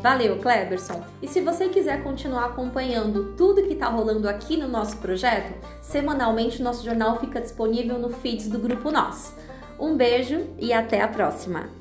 Valeu, Kleberson! E se você quiser continuar acompanhando tudo que está rolando aqui no nosso projeto, semanalmente o nosso jornal fica disponível no feeds do Grupo Nós. Um beijo e até a próxima!